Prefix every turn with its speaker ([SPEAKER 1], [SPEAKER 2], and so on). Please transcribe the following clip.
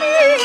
[SPEAKER 1] you.